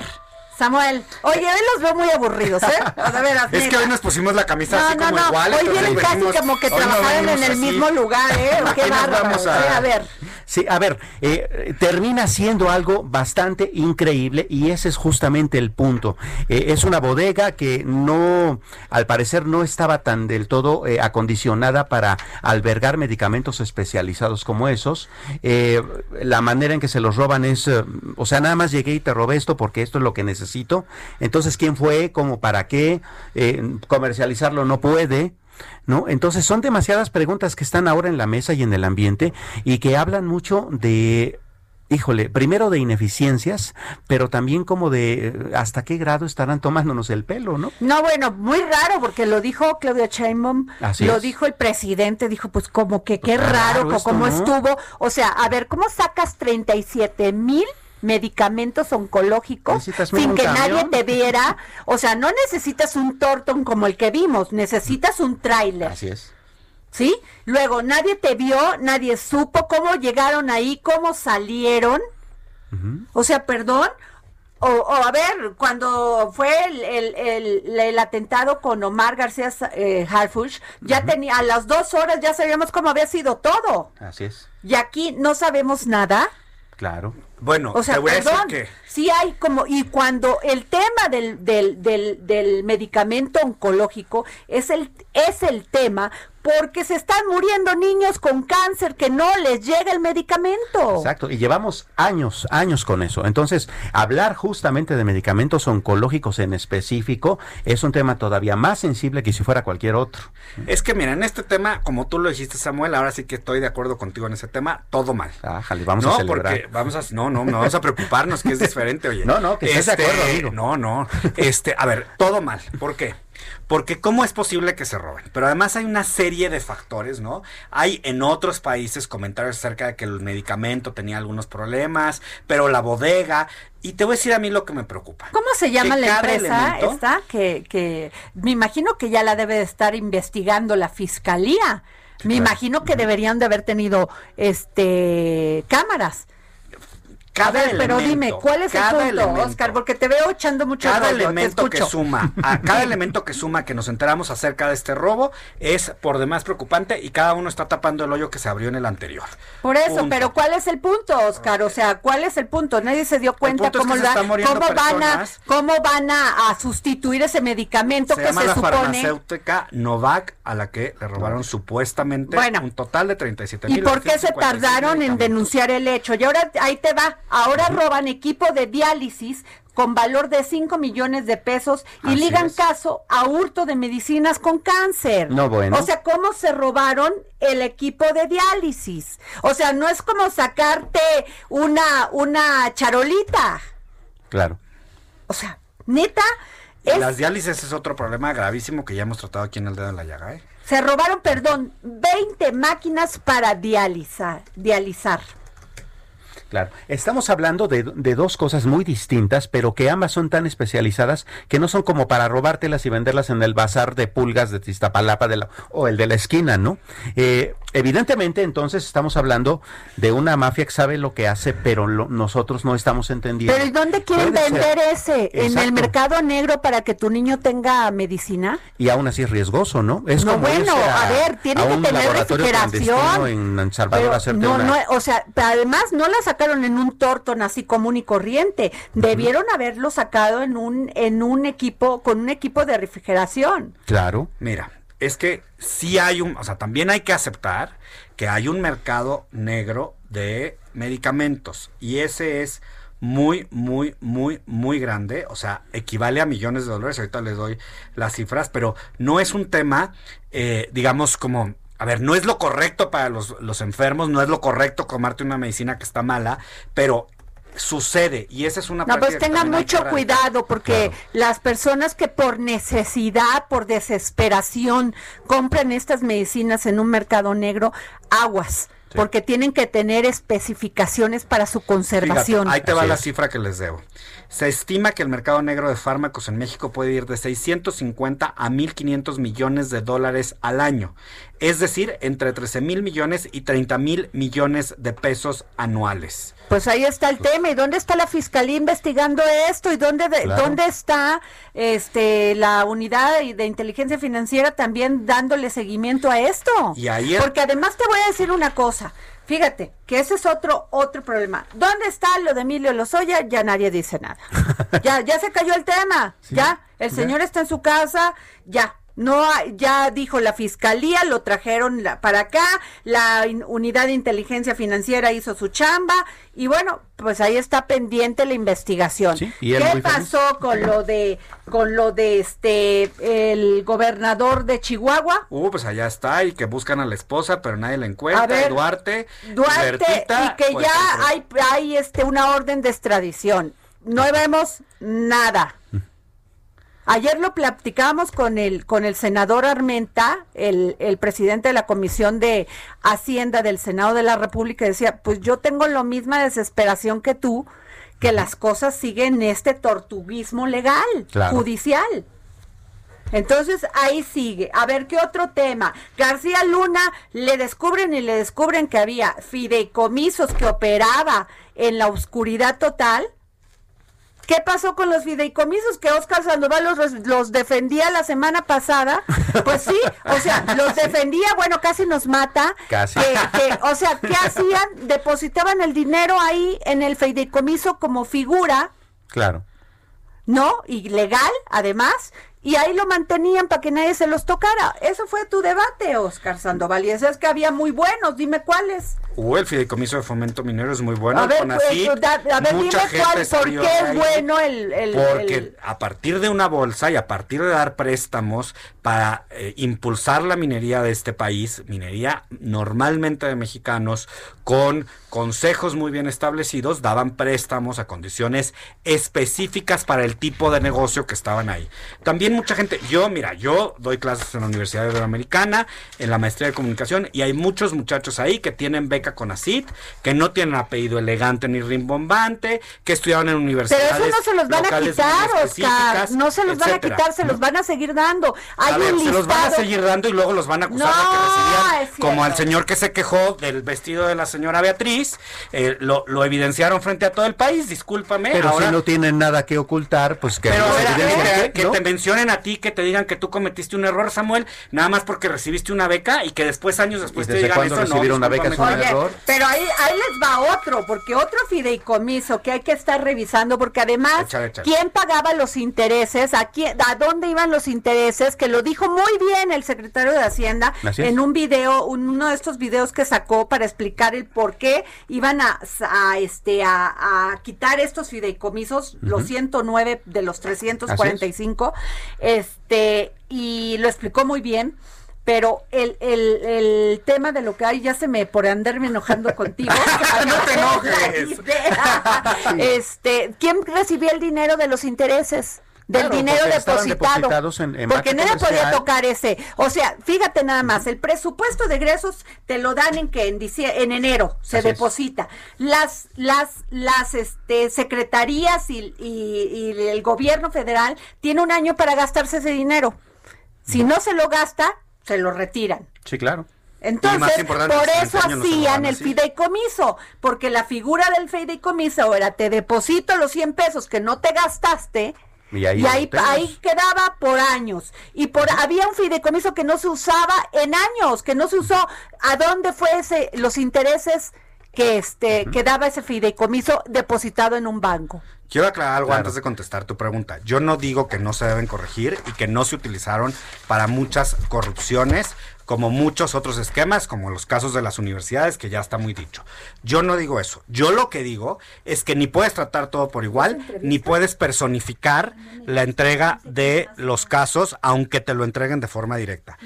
Samuel, oye, hoy los veo muy aburridos, ¿eh? (laughs) Veras, Es que hoy nos pusimos la camisa No, así no, como no, igual. hoy vienen casi como que trabajaran en el mismo lugar, ¿eh? (laughs) Qué bárbaro. vamos a- a ver. Sí, a ver, eh, termina siendo algo bastante increíble y ese es justamente el punto. Eh, es una bodega que no, al parecer no estaba tan del todo eh, acondicionada para albergar medicamentos especializados como esos. Eh, la manera en que se los roban es, o sea, nada más llegué y te robé esto porque esto es lo que necesito. Entonces, ¿quién fue? ¿Cómo? ¿Para qué? Comercializarlo no puede. ¿No? Entonces son demasiadas preguntas que están ahora en la mesa y en el ambiente y que hablan mucho de híjole, primero de ineficiencias, pero también como de eh, hasta qué grado estarán tomándonos el pelo, ¿no? No, bueno, muy raro, porque lo dijo Claudia Sheinbaum, Así lo es. dijo el presidente, dijo, pues como que qué Pues, raro, raro esto, cómo ¿no? estuvo. O sea, a ver, ¿cómo sacas 37 mil medicamentos oncológicos sin que nadie te viera? O sea, no necesitas un tortón como el que vimos, necesitas un tráiler. Así es. ¿Sí? Luego, nadie te vio, nadie supo cómo llegaron ahí, cómo salieron. O sea, perdón. O, o, a ver, cuando fue el, el, el- el atentado con Omar García eh, Harfuch, ya tenía, a las dos horas ya sabíamos cómo había sido todo. Así es. Y aquí no sabemos nada. Claro. Bueno, O sea, te voy a decir que sí hay como, y cuando el tema del, del, del, del medicamento oncológico es el, es el tema porque se están muriendo niños con cáncer que no les llega el medicamento. Exacto, y llevamos años, años con eso. Entonces, hablar justamente de medicamentos oncológicos en específico es un tema todavía más sensible que si fuera cualquier otro. Es que mira, en este tema, como tú lo dijiste, Samuel, ahora sí que estoy de acuerdo contigo en ese tema, todo mal. Ájale, vamos no, a celebrar. porque vamos a no, no, no vamos a preocuparnos que es (laughs) diferente, oye. No, no, que estés de Este, acuerdo, amigo. No, no. Este, a ver, todo mal. ¿Por qué? Porque cómo es posible que se roben. Pero además hay una serie de factores, ¿no? Hay en otros países comentarios acerca de que el medicamento tenía algunos problemas, pero la bodega. Y te voy a decir a mí lo que me preocupa. ¿Cómo se llama Que la empresa elemento- esta? Que, que me imagino que ya la debe de estar investigando la fiscalía. me imagino que deberían de haber tenido este cámaras. A Cada ver, pero elemento, dime, ¿cuál es el punto, elemento. Oscar? Porque te veo echando mucho cada rollo, te elemento que suma, a (laughs) cada elemento que suma que nos enteramos acerca de este robo es por demás preocupante y cada uno está tapando el hoyo que se abrió en el anterior. Por eso, Punto. pero ¿cuál es el punto, Oscar? O sea, ¿cuál es el punto? Nadie se dio cuenta punto es cómo, que la- cómo van a cómo van a, a sustituir ese medicamento Se que llama se la supone. farmacéutica Novak a la que le robaron supuestamente Bueno. un total de 37 ¿Y por qué se tardaron en denunciar el hecho? Y ahora ahí te va. Ahora roban equipo de diálisis con valor de 5 millones de pesos y Así ligan es. caso a hurto de medicinas con cáncer. No, bueno. O sea, ¿cómo se robaron el equipo de diálisis? O sea, no es como sacarte una, una charolita. Claro. O sea, neta, es- Las diálisis es otro problema gravísimo que ya hemos tratado aquí en el dedo en la llaga, ¿eh? se robaron, perdón, 20 máquinas para dializar, dializar. Claro, estamos hablando de, de dos cosas muy distintas, pero que ambas son tan especializadas que no son como para robártelas y venderlas en el bazar de pulgas de Iztapalapa de la- o el de la esquina, ¿no? Eh, evidentemente, entonces estamos hablando de una mafia que sabe lo que hace, pero lo- nosotros no estamos entendiendo. Pero ¿y dónde quieren ser. vender ese? ¿En el mercado negro para que tu niño tenga medicina? Y aún así es riesgoso, ¿no? Es No, como bueno, a ver, tiene a que tener refrigeración. en Salvador Pero no, una- no, o sea, además no la sacaron en un tortón así común y corriente. Debieron haberlo sacado en un en un equipo con un equipo de refrigeración. Claro. Mira, es que sí hay un, o sea, también hay que aceptar que hay un mercado negro de medicamentos y ese es muy, muy, muy, muy grande, o sea, equivale a millones de dólares, ahorita les doy las cifras, pero no es un tema, eh, digamos, como, a ver, no es lo correcto para los, los enfermos, no es lo correcto comerte una medicina que está mala, pero sucede y esa es una No, pues tengan mucho cuidado porque las personas que por necesidad, por desesperación compran estas medicinas en un mercado negro, aguas, porque tienen que tener especificaciones para su conservación. Fíjate, ahí te va la cifra que les debo. Se estima que el mercado negro de fármacos en México puede ir de 650 a 1.500 millones de dólares al año. Es decir, entre 13 mil millones y 30 mil millones de pesos anuales. Pues ahí está el tema. ¿Y dónde está la fiscalía investigando esto? ¿Y dónde, de- Claro. dónde está este la unidad de, inteligencia financiera también dándole seguimiento a esto? Y ahí es- Porque además te voy a decir una cosa. Fíjate, que ese es otro otro problema. ¿Dónde está lo de Emilio Lozoya? Ya nadie dice nada. ya ya se cayó el tema. (laughs) ya, el ya. señor está en su casa, ya. No, ya dijo la fiscalía, lo trajeron para acá, la unidad de inteligencia financiera hizo su chamba y bueno, pues ahí está pendiente la investigación. y ¿Qué pasó con lo de con lo de este el gobernador de Chihuahua? Uh, pues allá está y que buscan a la esposa, pero nadie la encuentra. Ver, Duarte. Duarte Bertita, y que pues, ya hay hay este una orden de extradición. No vemos nada. Ayer lo platicamos con el con el senador Armenta, el, el presidente de la Comisión de Hacienda del Senado de la República, decía, pues yo tengo la misma desesperación que tú, que las cosas siguen este tortuguismo legal, Claro. judicial. Entonces ahí sigue. A ver, ¿qué otro tema? García Luna le descubren y le descubren que había fideicomisos que operaba en la oscuridad total. ¿Qué pasó con los fideicomisos que Oscar Sandoval los, defendía la semana pasada? Pues sí, o sea, (laughs) los defendía, bueno, casi nos mata. Casi. Que- que, o sea, ¿qué (laughs) hacían? Depositaban el dinero ahí en el fideicomiso como figura, Claro. ¿no? Y legal, además, y ahí lo mantenían para que nadie se los tocara. Eso fue tu debate, Oscar Sandoval, y es que había muy buenos, dime cuáles. Uh, el fideicomiso de fomento minero es muy bueno. a ver, pues, da- a ver, dime cuál, por qué es bueno el... el- Porque el- a partir de una bolsa y a partir de dar préstamos para eh, impulsar la minería de este país, minería normalmente de mexicanos, con consejos muy bien establecidos, daban préstamos a condiciones específicas para el tipo de negocio que estaban ahí. También mucha gente, yo, mira, yo doy clases en la Universidad Iberoamericana, en la maestría de comunicación, y hay muchos muchachos ahí que tienen beca con ACID, que no tienen apellido elegante ni rimbombante, que estudiaron en Pero universidades eso no se los van a quitar, Oscar. No se los van a quitar, se los van a seguir dando. Hay a ver, un se los van a seguir dando y luego los van a acusar No, de que recibían, como al señor que se quejó del vestido de la señora Beatriz, eh, lo, lo evidenciaron frente a todo el país, discúlpame. Pero ahora, si no tienen nada que ocultar, pues que pero no era- que, que ¿no? te mencionen a ti, que te digan que tú cometiste un error, Samuel, nada más porque recibiste una beca y que después, años después, te digan cuándo eso. no, recibir una beca es un error? Pero ahí, ahí les va otro, porque otro fideicomiso que hay que estar revisando, porque además, Échale, échale. ¿quién pagaba los intereses? ¿A, quién, ¿A dónde iban los intereses? Que lo dijo muy bien el secretario de Hacienda es. en un video, un- uno de estos videos que sacó para explicar el por qué iban a, a, este, a, a quitar estos fideicomisos, los Ujú. 109 de los 345, este, y lo explicó muy bien. pero el, el, el tema de lo que hay, ya se me, por andarme enojando (laughs) contigo. no te (laughs) enojes. (laughs) este, ¿quién recibió el dinero de los intereses? Del Claro, dinero depositado. en- en porque nadie podía tocar ese. O sea, fíjate nada más, el presupuesto de egresos te lo dan en que en en enero se Así es. deposita. Las las las este secretarías y, y- y el gobierno federal tiene un año para gastarse ese dinero. Si no se lo gasta, se lo retiran. Sí, claro. Entonces, por eso no lo hacían el fideicomiso, porque la figura del fideicomiso era te deposito los 100 pesos que no te gastaste Y ahí y ahí, quedaba por años. Y por había un fideicomiso que no se usaba en años, que no se usó. ¿A dónde fue ese, los intereses que este que daba ese fideicomiso depositado en un banco? Quiero aclarar algo Claro. antes de contestar tu pregunta. Yo no digo que no se deben corregir y que no se utilizaron para muchas corrupciones, como muchos otros esquemas, como los casos de las universidades, que ya está muy dicho. Yo no digo eso. Yo lo que digo es que ni puedes tratar todo por igual, ni puedes personificar la entrega de los casos, aunque te lo entreguen de forma directa.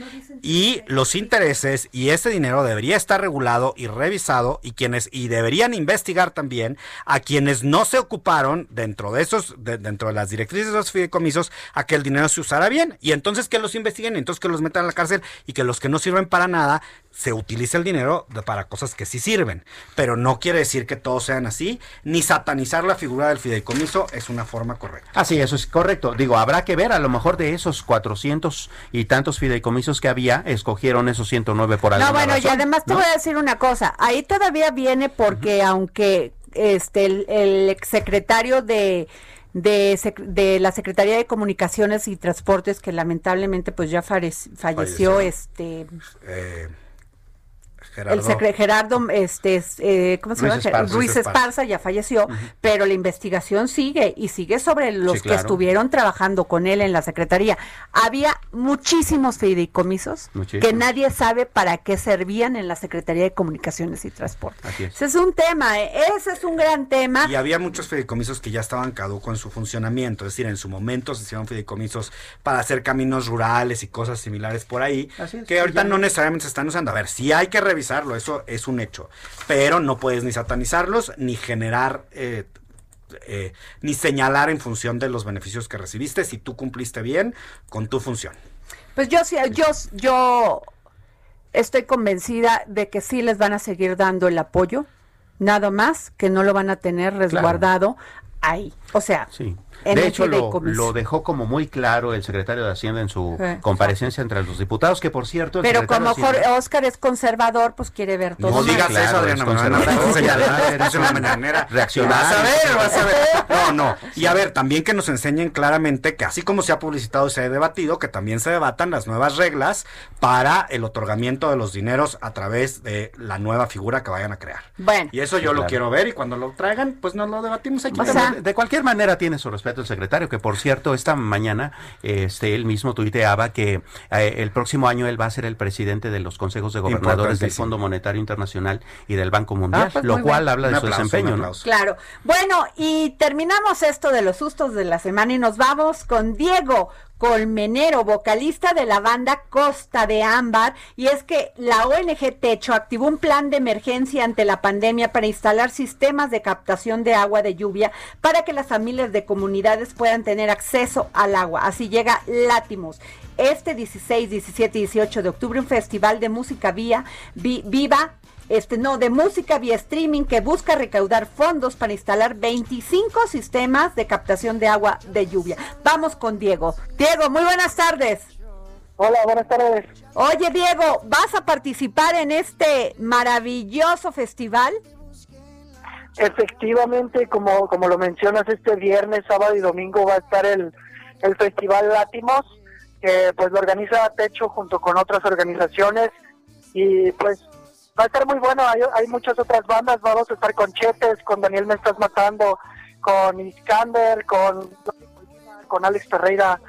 Y los intereses y ese dinero debería estar regulado y revisado y quienes y deberían investigar también a quienes no se ocuparon dentro de esos de- dentro de las directrices de los fideicomisos a que el dinero se usara bien y entonces que los investiguen y entonces que los metan a la cárcel y que los que no sirven para nada se utilice el dinero de- para cosas que sí sirven, pero no quiere decir que todos sean así, ni satanizar la figura del fideicomiso es una forma correcta. Ah, sí, eso es correcto. Digo, habrá que ver, a lo mejor de esos 400 y tantos fideicomisos que había, escogieron esos 109 por alguna No, bueno, y además te ¿no? voy a decir una cosa, ahí todavía viene porque aunque este el, el exsecretario de de, sec- de la Secretaría de Comunicaciones y Transportes que lamentablemente pues ya Falleció. este Eh, el Gerardo, secre- Gerardo este es, eh, ¿cómo se llama? Esparza. Esparza ya falleció, pero la investigación sigue y sigue sobre los Sí, que estuvieron trabajando con él en la Secretaría. Había muchísimos fideicomisos que nadie sabe para qué servían en la Secretaría de Comunicaciones y Transporte. Es. Ese es un tema, ¿eh? ese es un gran tema. Y había muchos fideicomisos que ya estaban caducos en su funcionamiento, es decir, en su momento se hicieron fideicomisos para hacer caminos rurales y cosas similares por ahí, es, que ahorita ya no necesariamente se están usando. A ver, sí hay que eso es un hecho, pero no puedes ni satanizarlos ni generar... eh, eh, ni señalar en función de los beneficios que recibiste si tú cumpliste bien con tu función. Pues yo sí, yo, yo estoy convencida de que sí les van a seguir dando el apoyo, nada más que no lo van a tener resguardado ahí. O sea, Sí. en de hecho, lo, lo dejó como muy claro el secretario de Hacienda en su Eh, comparecencia entre los diputados, que por cierto... el Pero como Hacienda- Jorge- Oscar es conservador, pues quiere ver todo. No mal. digas claro, eso, Adriana. es me van a conservador. señalar, Eres eso en la un mañanera. reaccionario. Vas a ver, vas a ver. (laughs) No, no. Y a ver, también que nos enseñen claramente que así como se ha publicitado y se ha debatido, que también se debatan las nuevas reglas para el otorgamiento de los dineros a través de la nueva figura que vayan a crear. Bueno, Y eso yo Sí, lo claro. quiero ver y cuando lo traigan, pues nos lo debatimos aquí. O sea- de, de cualquier manera tiene su respeto el secretario, que por cierto, esta mañana este él mismo tuiteaba que eh, el próximo año él va a ser el presidente de los consejos de gobernadores del. Fondo Monetario Internacional y del Banco Mundial, Ah, pues lo cual bien. habla de Un su aplauso, desempeño. Claro. Bueno, y terminamos esto de los sustos de la semana y nos vamos con Diego Colmenero, vocalista de la banda Costa de Ámbar. Y es que la ONG Techo activó un plan de emergencia ante la pandemia para instalar sistemas de captación de agua de lluvia para que las familias de comunidades puedan tener acceso al agua. Así llega Látimos. Este 16, 17 y 18 de octubre, un festival de música vía, vi- viva este no, de música vía streaming que busca recaudar fondos para instalar 25 sistemas de captación de agua de lluvia. Vamos con Diego. Diego, muy buenas tardes. Hola, buenas tardes. Oye, Diego, ¿vas a participar en este maravilloso festival? Efectivamente, como, como lo mencionas, este viernes, sábado y domingo va a estar el, el Festival Látimos, que pues lo organiza Techo junto con otras organizaciones y pues va a estar muy bueno, hay, hay muchas otras bandas, vamos a estar con Chetes, con Daniel Me Estás Matando, con Iskander, con, con Alex Ferreira,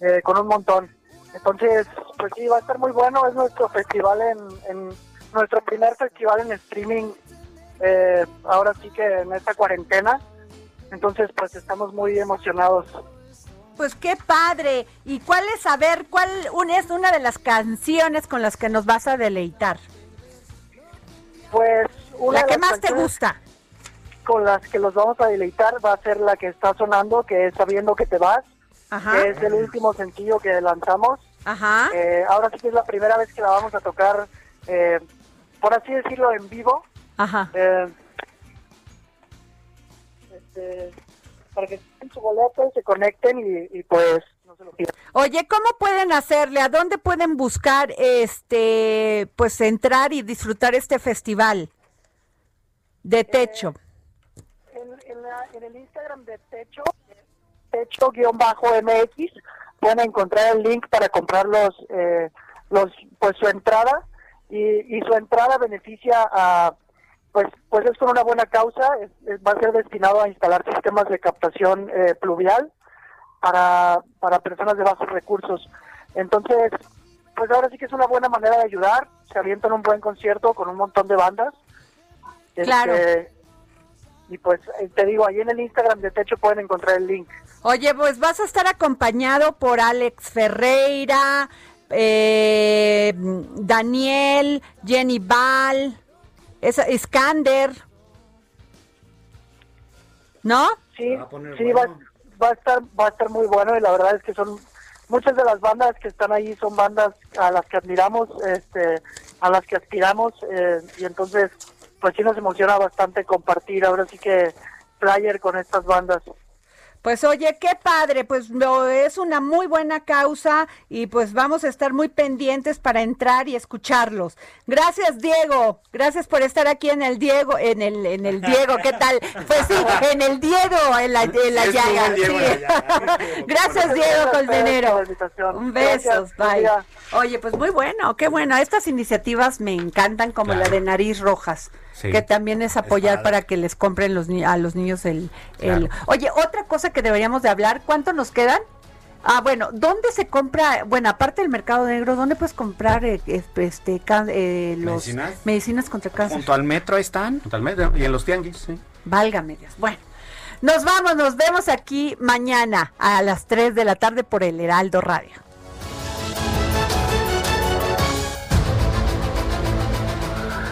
eh, con un montón. Entonces, pues sí, va a estar muy bueno, es nuestro festival en, en nuestro primer festival en streaming eh, ahora sí que en esta cuarentena. Entonces, pues estamos muy emocionados. pues qué padre. ¿Y cuál es, a ver, cuál es una de las canciones con las que nos vas a deleitar? Pues una La de que las más te gusta. Con las que los vamos a deleitar va a ser la que está sonando, que es Sabiendo que te vas, Ajá. que es el último sencillo que lanzamos. Ajá. Eh, ahora sí que es la primera vez que la vamos a tocar, eh, por así decirlo, en vivo. Ajá. Eh, este, para que estén su boleto, se conecten y, y pues no se lo pierdan. Oye, ¿cómo pueden hacerle? ¿A dónde pueden buscar este, pues entrar y disfrutar este festival de techo? En, en la- en el Instagram de Techo, Techo-MX, pueden encontrar el link para comprar los, eh, los pues su entrada y, y su entrada beneficia a pues pues es con una buena causa es- es- va a ser destinado a instalar sistemas de captación eh, pluvial para para personas de bajos recursos entonces pues ahora sí que es una buena manera de ayudar se avientan un buen concierto con un montón de bandas Claro. Este, y pues eh, te digo, ahí en el Instagram de Techo pueden encontrar el link. Oye, pues vas a estar acompañado por Alex Ferreira, eh, Daniel, Jenny Val, Iskander, ¿no? Sí, sí va, va a estar va a estar muy bueno y la verdad es que son muchas de las bandas que están ahí son bandas a las que admiramos, este, a las que aspiramos eh, y entonces pues sí nos emociona bastante compartir ahora sí que player con estas bandas. Pues oye, qué padre, pues no, es una muy buena causa y pues vamos a estar muy pendientes para entrar y escucharlos. Gracias Diego, gracias por estar aquí en el Diego, en el en el Diego, ¿qué tal? Pues sí, en el Diego, en la, en la Sí, llaga. el Diego sí. en la llaga. (laughs) Gracias Diego Colmenero. Un beso, bye. Oye, pues muy bueno, qué bueno. Estas iniciativas me encantan como la de Nariz Rojas. Sí. Que también es apoyar para que les compren los ni- a los niños el, el- Claro. Oye, otra cosa que deberíamos de hablar, ¿cuánto nos quedan? Ah, bueno, ¿dónde se compra? Bueno, aparte del mercado negro, ¿dónde puedes comprar eh, este, eh, los ¿Medicinas? medicinas contra cáncer? Junto al metro ahí están. Totalmente. Y en los tianguis, sí. Válgame Dios. Bueno, nos vamos, nos vemos aquí mañana a las 3 de la tarde por el Heraldo Radio.